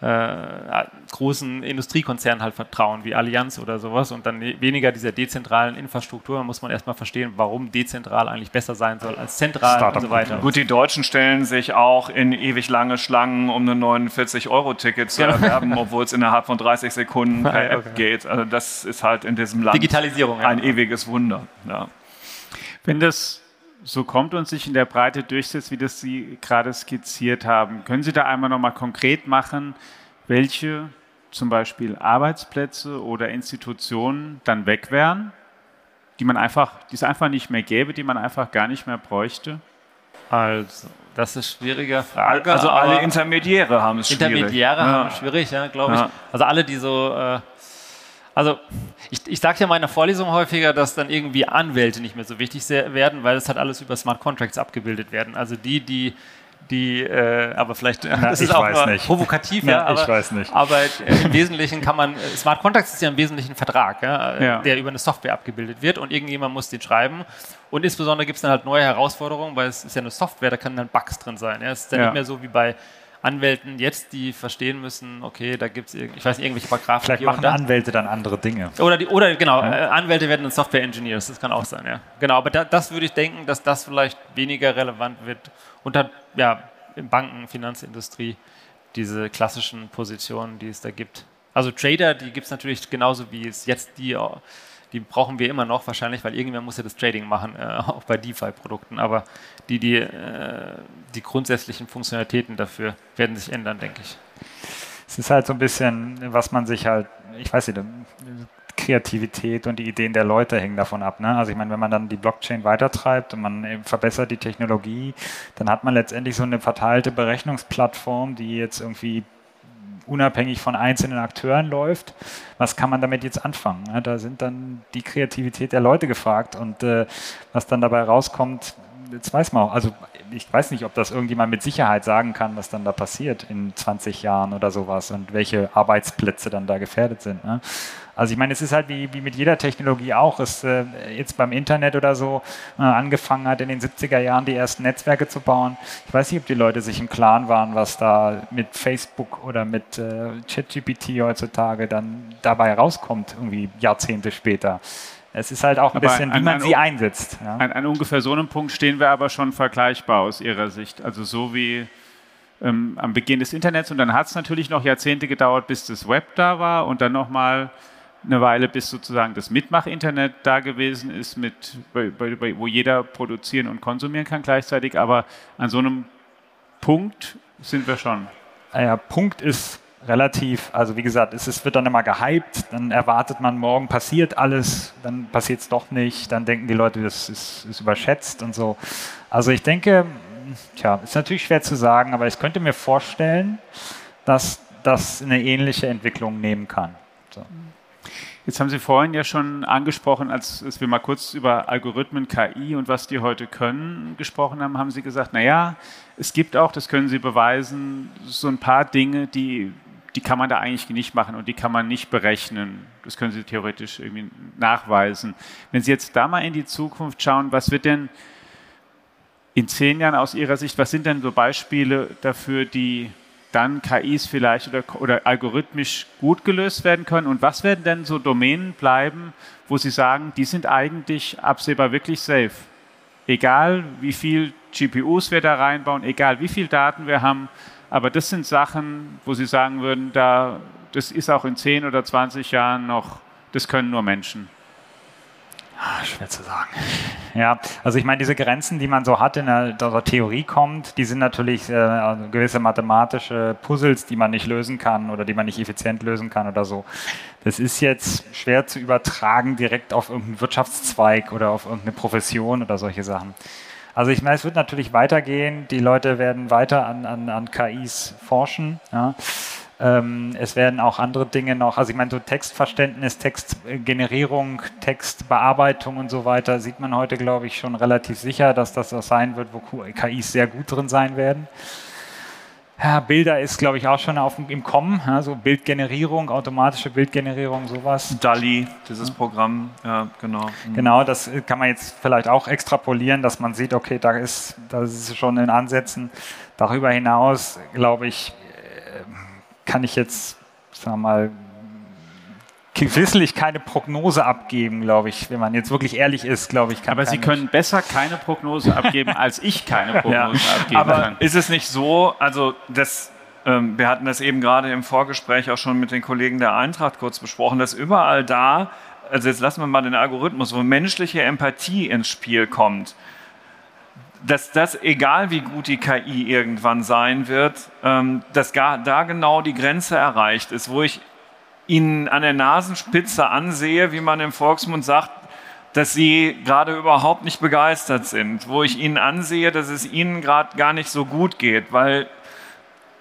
äh, großen Industriekonzernen halt vertrauen, wie Allianz oder sowas und dann weniger dieser dezentralen Infrastruktur. Da muss man erstmal verstehen, warum dezentral eigentlich besser sein soll als zentral und so weiter. Gut, die Deutschen stellen sich auch in ewig lange Schlangen, um ein 49-Euro-Ticket zu genau. erwerben, obwohl es innerhalb von 30 Sekunden [laughs] per App okay. geht. Also das ist halt in diesem Land Digitalisierung, ein ja. ewiges Wunder. Ja. Wenn das so kommt und sich in der Breite durchsetzt, wie das Sie gerade skizziert haben. Können Sie da einmal nochmal konkret machen, welche zum Beispiel Arbeitsplätze oder Institutionen dann weg wären, die man einfach, die es einfach nicht mehr gäbe, die man einfach gar nicht mehr bräuchte? Also, das ist eine schwierige Frage. Also alle Intermediäre haben es schwierig. Intermediäre ja. haben es schwierig, ja, glaube ich. Ja. Also alle, die so äh, also ich, ich sage ja in meiner Vorlesung häufiger, dass dann irgendwie Anwälte nicht mehr so wichtig werden, weil das halt alles über Smart Contracts abgebildet werden. Also die, die die, äh, aber vielleicht [laughs] Na, [laughs] das ist auch nur nicht. provokativ, ja, aber, ich weiß nicht. aber im Wesentlichen kann man, Smart Contracts ist ja im Wesentlichen ein Vertrag, ja, ja. der über eine Software abgebildet wird und irgendjemand muss den schreiben und insbesondere gibt es dann halt neue Herausforderungen, weil es ist ja eine Software, da können dann Bugs drin sein. Ja. Es ist dann nicht mehr so wie bei Anwälten jetzt, die verstehen müssen, okay, da gibt es, ich weiß nicht, irgendwelche Paragraphen. Vielleicht machen Anwälte dann andere Dinge. Oder, die, oder genau, ja. Äh, Anwälte werden dann Software Engineers, das kann auch sein, ja. Genau, aber da, das würde ich denken, dass das vielleicht weniger relevant wird unter, ja, in Banken, Finanzindustrie, diese klassischen Positionen, die es da gibt. Also Trader, die gibt es natürlich genauso wie es jetzt die die brauchen wir immer noch wahrscheinlich, weil irgendwer muss ja das Trading machen, äh, auch bei DeFi-Produkten. Aber die, die, äh, die grundsätzlichen Funktionalitäten dafür werden sich ändern, denke ich. Es ist halt so ein bisschen, was man sich halt, ich weiß nicht, Kreativität und die Ideen der Leute hängen davon ab. Ne? Also ich meine, wenn man dann die Blockchain weitertreibt und man verbessert die Technologie, dann hat man letztendlich so eine verteilte Berechnungsplattform, die jetzt irgendwie unabhängig von einzelnen Akteuren läuft. Was kann man damit jetzt anfangen? Da sind dann die Kreativität der Leute gefragt und äh, was dann dabei rauskommt, jetzt weiß man auch. Also ich weiß nicht, ob das irgendjemand mit Sicherheit sagen kann, was dann da passiert in 20 Jahren oder sowas und welche Arbeitsplätze dann da gefährdet sind. Also ich meine, es ist halt wie, wie mit jeder Technologie auch, es äh, jetzt beim Internet oder so äh, angefangen hat, in den 70er Jahren die ersten Netzwerke zu bauen. Ich weiß nicht, ob die Leute sich im Klaren waren, was da mit Facebook oder mit äh, ChatGPT heutzutage dann dabei rauskommt, irgendwie Jahrzehnte später. Es ist halt auch ein aber bisschen, an, wie man an, sie einsetzt. Ja. An, an, ungefähr so einem Punkt stehen wir aber schon vergleichbar aus Ihrer Sicht. Also so wie ähm, am Beginn des Internets und dann hat es natürlich noch Jahrzehnte gedauert, bis das Web da war und dann nochmal eine Weile, bis sozusagen das Mitmach-Internet da gewesen ist, mit, bei, bei, wo jeder produzieren und konsumieren kann gleichzeitig. Aber an so einem Punkt sind wir schon. Ja, Punkt ist relativ, also wie gesagt, es, es wird dann immer gehypt, dann erwartet man, morgen passiert alles, dann passiert es doch nicht, dann denken die Leute, das ist, ist überschätzt und so. Also ich denke, tja, ist natürlich schwer zu sagen, aber ich könnte mir vorstellen, dass das eine ähnliche Entwicklung nehmen kann. So. Jetzt haben Sie vorhin ja schon angesprochen, als, als, wir mal kurz über Algorithmen, KI und was die heute können gesprochen haben, haben Sie gesagt, naja, es gibt auch, das können Sie beweisen, so ein paar Dinge, die, die kann man da eigentlich nicht machen und die kann man nicht berechnen. Das können Sie theoretisch irgendwie nachweisen. Wenn Sie jetzt da mal in die Zukunft schauen, was wird denn in zehn Jahren aus Ihrer Sicht, was sind denn so Beispiele dafür, die dann KIs vielleicht oder, oder algorithmisch gut gelöst werden können? Und was werden denn so Domänen bleiben, wo Sie sagen, die sind eigentlich absehbar wirklich safe? Egal wie viel GPUs wir da reinbauen, egal wie viel Daten wir haben, aber das sind Sachen, wo Sie sagen würden, da, das ist auch in 10 oder 20 Jahren noch, das können nur Menschen. Ah, schwer zu sagen. Ja, also ich meine, diese Grenzen, die man so hat in der, der Theorie kommt, die sind natürlich äh, also gewisse mathematische Puzzles, die man nicht lösen kann oder die man nicht effizient lösen kann oder so. Das ist jetzt schwer zu übertragen direkt auf irgendeinen Wirtschaftszweig oder auf irgendeine Profession oder solche Sachen. Also ich meine, es wird natürlich weitergehen. Die Leute werden weiter an, an, an KIs forschen. Ja. Ähm, es werden auch andere Dinge noch, also ich meine, so Textverständnis, Textgenerierung, Textbearbeitung und so weiter, sieht man heute, glaube ich, schon relativ sicher, dass das was sein wird, wo KIs sehr gut drin sein werden. Ja, Bilder ist, glaube ich, auch schon auf, im Kommen. Also Bildgenerierung, automatische Bildgenerierung, sowas. DALI, dieses Programm, ja, genau. Mhm. Genau, das kann man jetzt vielleicht auch extrapolieren, dass man sieht, okay, da ist, das ist schon in Ansätzen. Darüber hinaus, glaube ich, kann ich jetzt, sagen wir mal, gewisslich keine Prognose abgeben, glaube ich, wenn man jetzt wirklich ehrlich ist, glaube ich. aber Sie können besser keine Prognose abgeben, [laughs] als ich keine Prognose ja. abgeben aber kann. Ist es nicht so, also das, ähm, wir hatten das eben gerade im Vorgespräch auch schon mit den Kollegen der Eintracht kurz besprochen, dass überall da, also jetzt lassen wir mal den Algorithmus, wo menschliche Empathie ins Spiel kommt, dass das, egal wie gut die KI irgendwann sein wird, ähm, dass da genau die Grenze erreicht ist, wo ich ihnen an der Nasenspitze ansehe, wie man im Volksmund sagt, dass sie gerade überhaupt nicht begeistert sind, wo ich ihnen ansehe, dass es ihnen gerade gar nicht so gut geht, weil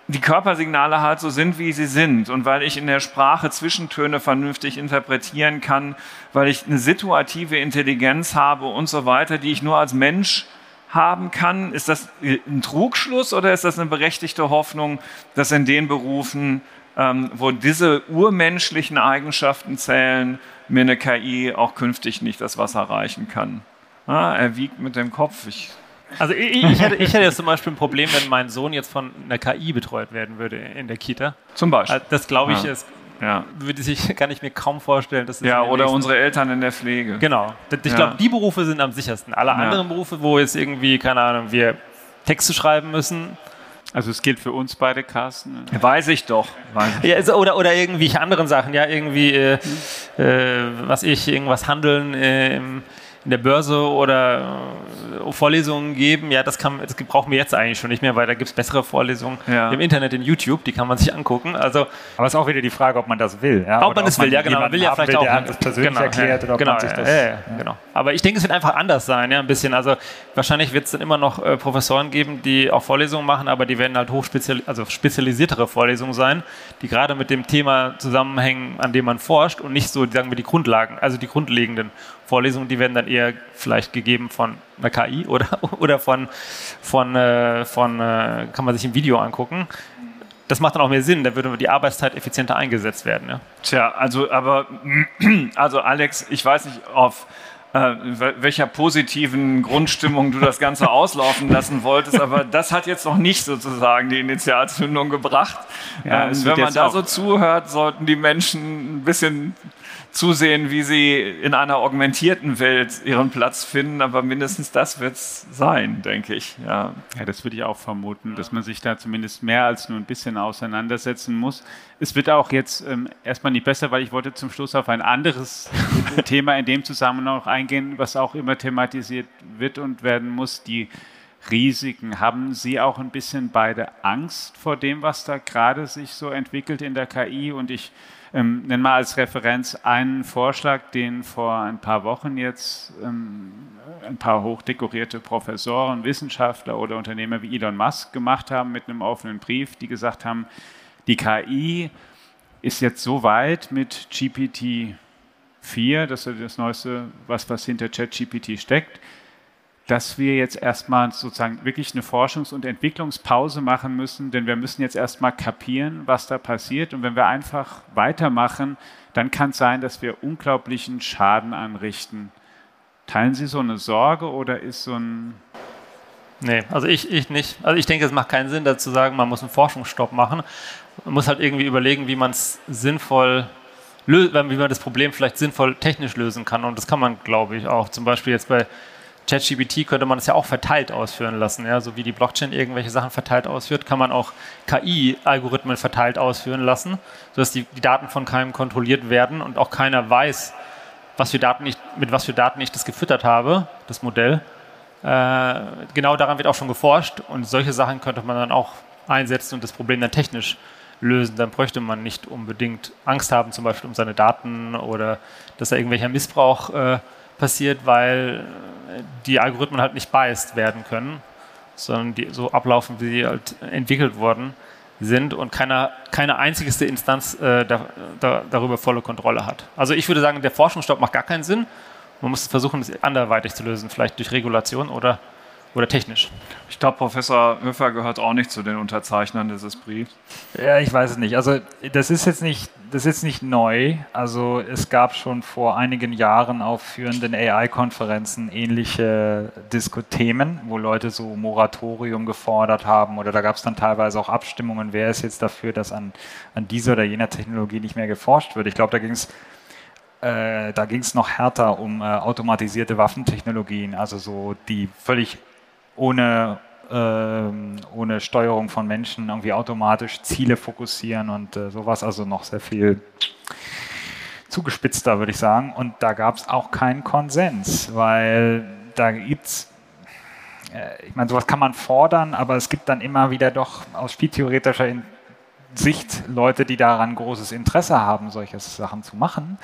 die Körpersignale halt so sind, wie sie sind. Und weil ich in der Sprache Zwischentöne vernünftig interpretieren kann, weil ich eine situative Intelligenz habe und so weiter, die ich nur als Mensch haben kann. Ist das ein Trugschluss oder ist das eine berechtigte Hoffnung, dass in den Berufen, ähm, wo diese urmenschlichen Eigenschaften zählen, mir eine KI auch künftig nicht das Wasser reichen kann? Ah, er wiegt mit dem Kopf. Ich also ich, ich, hätte, ich hätte jetzt zum Beispiel ein Problem, wenn mein Sohn jetzt von einer KI betreut werden würde in der Kita. Zum Beispiel. Also das glaube ich ja. ist ja. würde sich, [laughs] kann ich mir kaum vorstellen. Dass ja, oder unsere Eltern in der Pflege. Genau. Ich ja. glaube, die Berufe sind am sichersten. Alle anderen Berufe, wo jetzt irgendwie, keine Ahnung, wir Texte schreiben müssen, also es gilt für uns beide, Carsten. Weiß ich doch. Weiß ich. Ja, also, oder, oder irgendwie anderen Sachen, ja, irgendwie, äh, äh, was ich, irgendwas handeln äh, im, in der Börse oder äh, Vorlesungen geben, ja, das, kann, das brauchen wir jetzt eigentlich schon nicht mehr, weil da gibt es bessere Vorlesungen ja. im Internet, in YouTube, die kann man sich angucken. Also, Aber es ist auch wieder die Frage, ob man das will. Ja? Ob man es will, ja, genau. Man will ja vielleicht will, auch. Das persönlich genau, erklärt oder ob genau, man sich das. Ja, genau. Aber ich denke, es wird einfach anders sein, ja, ein bisschen. Also wahrscheinlich wird es dann immer noch äh, Professoren geben, die auch Vorlesungen machen, aber die werden halt hochspezial also spezialisiertere Vorlesungen sein, die gerade mit dem Thema zusammenhängen, an dem man forscht und nicht so, sagen wir, die Grundlagen, also die grundlegenden Vorlesungen, die werden dann eher vielleicht gegeben von einer KI oder, [laughs] oder von, von, äh, von äh, kann man sich im Video angucken. Das macht dann auch mehr Sinn, da würde die Arbeitszeit effizienter eingesetzt werden. Ja. Tja, also aber, [clears throat] also Alex, ich weiß nicht, auf äh, welcher positiven Grundstimmung du das Ganze [laughs] auslaufen lassen wolltest, aber das hat jetzt noch nicht sozusagen die Initialzündung gebracht. Ja, äh, wenn man da so zuhört, sollten die Menschen ein bisschen zusehen, wie sie in einer augmentierten Welt ihren Platz finden, aber mindestens das wird es sein, denke ich. Ja. ja, das würde ich auch vermuten, dass man sich da zumindest mehr als nur ein bisschen auseinandersetzen muss. Es wird auch jetzt ähm, erstmal nicht besser, weil ich wollte zum Schluss auf ein anderes [laughs] Thema in dem Zusammenhang noch eingehen, was auch immer thematisiert wird und werden muss, die Risiken. Haben Sie auch ein bisschen beide Angst vor dem, was da gerade sich so entwickelt in der KI? Und ich ähm, nenne mal als Referenz einen Vorschlag, den vor ein paar Wochen jetzt ähm, ein paar hochdekorierte Professoren, Wissenschaftler oder Unternehmer wie Elon Musk gemacht haben mit einem offenen Brief, die gesagt haben, die KI ist jetzt so weit mit GPT-4, das ist das Neueste, was, was hinter ChatGPT steckt, dass wir jetzt erstmal sozusagen wirklich eine Forschungs- und Entwicklungspause machen müssen, denn wir müssen jetzt erstmal kapieren, was da passiert. Und wenn wir einfach weitermachen, dann kann es sein, dass wir unglaublichen Schaden anrichten. Teilen Sie so eine Sorge oder ist so ein. Nee, also ich, ich nicht. Also ich denke, es macht keinen Sinn, dazu sagen, man muss einen Forschungsstopp machen. Man muss halt irgendwie überlegen, wie man es sinnvoll wie man das Problem vielleicht sinnvoll technisch lösen kann. Und das kann man, glaube ich, auch. Zum Beispiel jetzt bei ChatGPT könnte man das ja auch verteilt ausführen lassen. Ja? So wie die Blockchain irgendwelche Sachen verteilt ausführt, kann man auch KI-Algorithmen verteilt ausführen lassen, sodass die, die Daten von keinem kontrolliert werden und auch keiner weiß, was für Daten ich, mit was für Daten ich das gefüttert habe, das Modell. Äh, genau daran wird auch schon geforscht und solche Sachen könnte man dann auch einsetzen und das Problem dann technisch lösen. Dann bräuchte man nicht unbedingt Angst haben, zum Beispiel um seine Daten oder dass da irgendwelcher Missbrauch äh, passiert, weil die Algorithmen halt nicht biased werden können, sondern die so ablaufen, wie sie halt entwickelt worden sind und keiner, keine einzigste Instanz äh, da, da, darüber volle Kontrolle hat. Also ich würde sagen, der Forschungsstopp macht gar keinen Sinn. Man muss versuchen, das anderweitig zu lösen, vielleicht durch Regulation oder oder technisch? Ich glaube, Professor Höfer gehört auch nicht zu den Unterzeichnern dieses Briefs. Ja, ich weiß es nicht. Also das ist jetzt nicht, das ist nicht neu. Also es gab schon vor einigen Jahren auf führenden AI-Konferenzen ähnliche Diskutemen, wo Leute so Moratorium gefordert haben oder da gab es dann teilweise auch Abstimmungen, wer ist jetzt dafür, dass an, an dieser oder jener Technologie nicht mehr geforscht wird. Ich glaube, da ging es äh, da ging es noch härter um äh, automatisierte Waffentechnologien, also so die völlig ohne, ähm, ohne Steuerung von Menschen irgendwie automatisch Ziele fokussieren und äh, sowas, also noch sehr viel zugespitzter, würde ich sagen. Und da gab es auch keinen Konsens, weil da gibt es äh, ich meine, sowas kann man fordern, aber es gibt dann immer wieder doch aus spieltheoretischer Sicht Leute, die daran großes Interesse haben, solche Sachen zu machen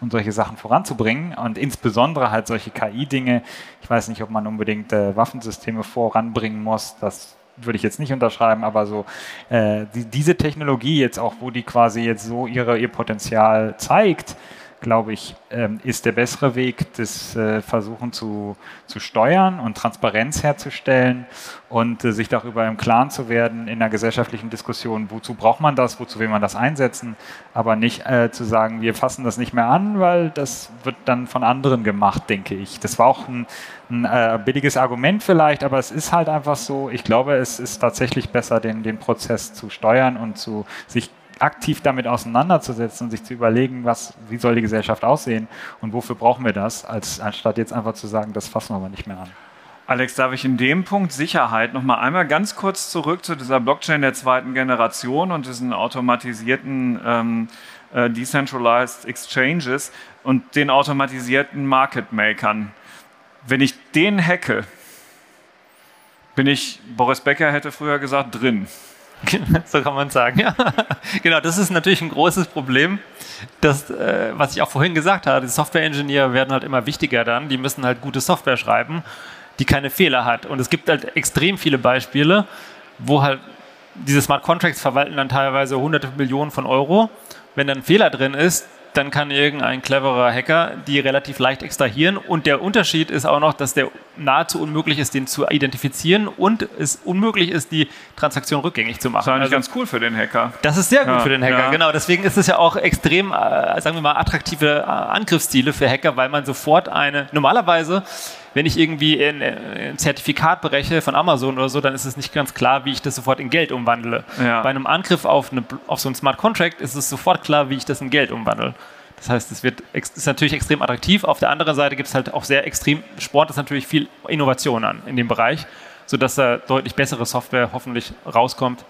und solche Sachen voranzubringen und insbesondere halt solche KI-Dinge. Ich weiß nicht, ob man unbedingt äh, Waffensysteme voranbringen muss, das würde ich jetzt nicht unterschreiben, aber so äh, die, diese Technologie jetzt auch, wo die quasi jetzt so ihre, ihr Potenzial zeigt, glaube ich, ähm, ist der bessere Weg, das äh, Versuchen zu, zu steuern und Transparenz herzustellen und äh, sich darüber im Klaren zu werden in der gesellschaftlichen Diskussion, wozu braucht man das, wozu will man das einsetzen, aber nicht äh, zu sagen, wir fassen das nicht mehr an, weil das wird dann von anderen gemacht, denke ich. Das war auch ein, ein äh, billiges Argument vielleicht, aber es ist halt einfach so, ich glaube, es ist tatsächlich besser, den, den Prozess zu steuern und zu sich aktiv damit auseinanderzusetzen und sich zu überlegen, was, wie soll die Gesellschaft aussehen und wofür brauchen wir das, als, anstatt jetzt einfach zu sagen, das fassen wir aber nicht mehr an. Alex, darf ich in dem Punkt Sicherheit noch mal einmal ganz kurz zurück zu dieser Blockchain der zweiten Generation und diesen automatisierten ähm, äh, Decentralized Exchanges und den automatisierten Market Makern. Wenn ich den hacke, bin ich, Boris Becker hätte früher gesagt, drin. [laughs] so kann man sagen, ja. genau, das ist natürlich ein großes Problem. Das, äh, was ich auch vorhin gesagt habe, die Software-Engineer werden halt immer wichtiger dann. Die müssen halt gute Software schreiben, die keine Fehler hat. Und es gibt halt extrem viele Beispiele, wo halt diese Smart Contracts verwalten dann teilweise hunderte Millionen von Euro. Wenn dann ein Fehler drin ist, dann kann irgendein cleverer Hacker die relativ leicht extrahieren. Und der Unterschied ist auch noch, dass der nahezu unmöglich ist, den zu identifizieren und es unmöglich ist, die Transaktion rückgängig zu machen. Das ist eigentlich also, ganz cool für den Hacker. Das ist sehr gut ja, für den Hacker, ja. genau. Deswegen ist es ja auch extrem, äh, sagen wir mal, attraktive äh, Angriffsstile für Hacker, weil man sofort eine, normalerweise wenn ich irgendwie ein, ein, Zertifikat breche von Amazon oder so, dann ist es nicht ganz klar, wie ich das sofort in Geld umwandle. Ja. Bei einem Angriff auf, eine, auf so einen Smart Contract ist es sofort klar, wie ich das in Geld umwandle. Das heißt, es wird, ist natürlich extrem attraktiv. Auf der anderen Seite gibt es halt auch sehr extrem, Sport ist natürlich viel Innovation an in dem Bereich, sodass da deutlich bessere Software hoffentlich rauskommt,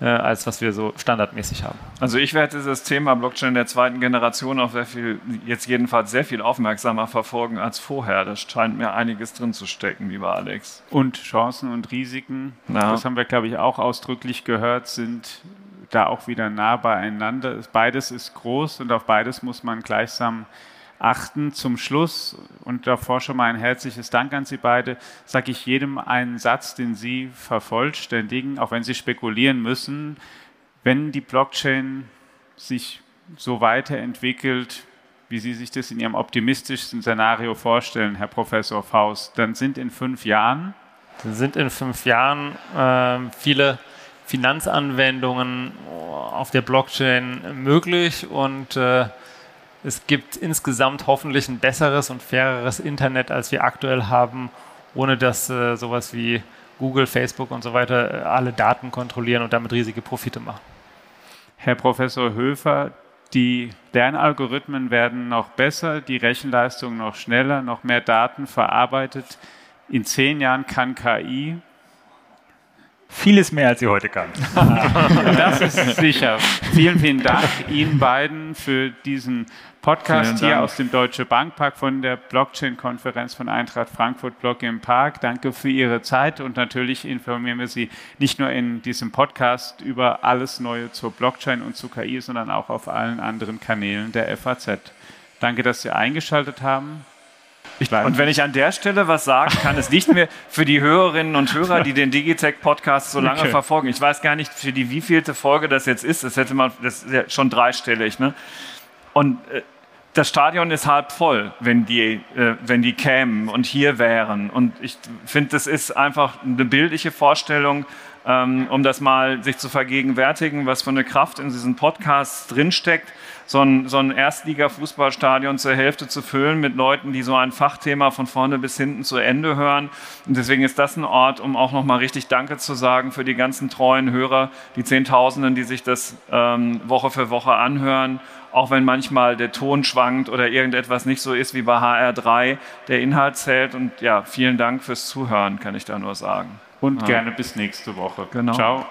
äh, als was wir so standardmäßig haben. Also ich werde dieses Thema Blockchain der zweiten Generation auch sehr viel, jetzt jedenfalls sehr viel aufmerksamer verfolgen als vorher. Das scheint mir einiges drin zu stecken, lieber Alex. Und Chancen und Risiken, ja. das haben wir, glaube ich, auch ausdrücklich gehört, sind da auch wieder nah beieinander. Beides ist groß und auf beides muss man gleichsam achten. Zum Schluss, und davor schon mal ein herzliches Dank an Sie beide, sage ich jedem einen Satz, den Sie vervollständigen, auch wenn Sie spekulieren müssen. Wenn die Blockchain sich so weiterentwickelt, wie Sie sich das in Ihrem optimistischsten Szenario vorstellen, Herr Professor Faust, dann sind in fünf Jahren. Dann sind in fünf Jahren äh, viele Finanzanwendungen auf der Blockchain möglich und äh, es gibt insgesamt hoffentlich ein besseres und faireres Internet, als wir aktuell haben, ohne dass äh, sowas wie Google, Facebook und so weiter äh, alle Daten kontrollieren und damit riesige Profite machen. Herr Professor Höfer, Die Lernalgorithmen werden noch besser, die Rechenleistung noch schneller, noch mehr Daten verarbeitet. In zehn Jahren kann KI Vieles mehr, als sie heute kann. [laughs] das ist sicher. Vielen, vielen Dank Ihnen beiden für diesen Podcast hier aus dem Deutsche Bankpark von der Blockchain-Konferenz von Eintracht Frankfurt Block im Park. Danke für Ihre Zeit und natürlich informieren wir Sie nicht nur in diesem Podcast über alles Neue zur Blockchain und zu KI, sondern auch auf allen anderen Kanälen der FAZ. Danke, dass Sie eingeschaltet haben. Und wenn ich an der Stelle was sagen kann, ist nicht mehr für die Hörerinnen und Hörer, die den Digitech-Podcast so lange okay. verfolgen. Ich weiß gar nicht, für die wievielte Folge das jetzt ist. Das hätte man, das ist ja schon dreistellig. Ne? Und äh, das Stadion ist halb voll, wenn die, äh, wenn die kämen und hier wären. Und ich finde, das ist einfach eine bildliche Vorstellung, ähm, um das mal sich zu vergegenwärtigen, was für eine Kraft in diesen Podcasts drinsteckt so ein, so ein Erstliga-Fußballstadion zur Hälfte zu füllen mit Leuten, die so ein Fachthema von vorne bis hinten zu Ende hören. Und deswegen ist das ein Ort, um auch nochmal richtig Danke zu sagen für die ganzen treuen Hörer, die Zehntausenden, die sich das ähm, Woche für Woche anhören. Auch wenn manchmal der Ton schwankt oder irgendetwas nicht so ist wie bei HR3, der Inhalt zählt. Und ja, vielen Dank fürs Zuhören, kann ich da nur sagen. Und ja. gerne bis nächste Woche. Genau. Ciao.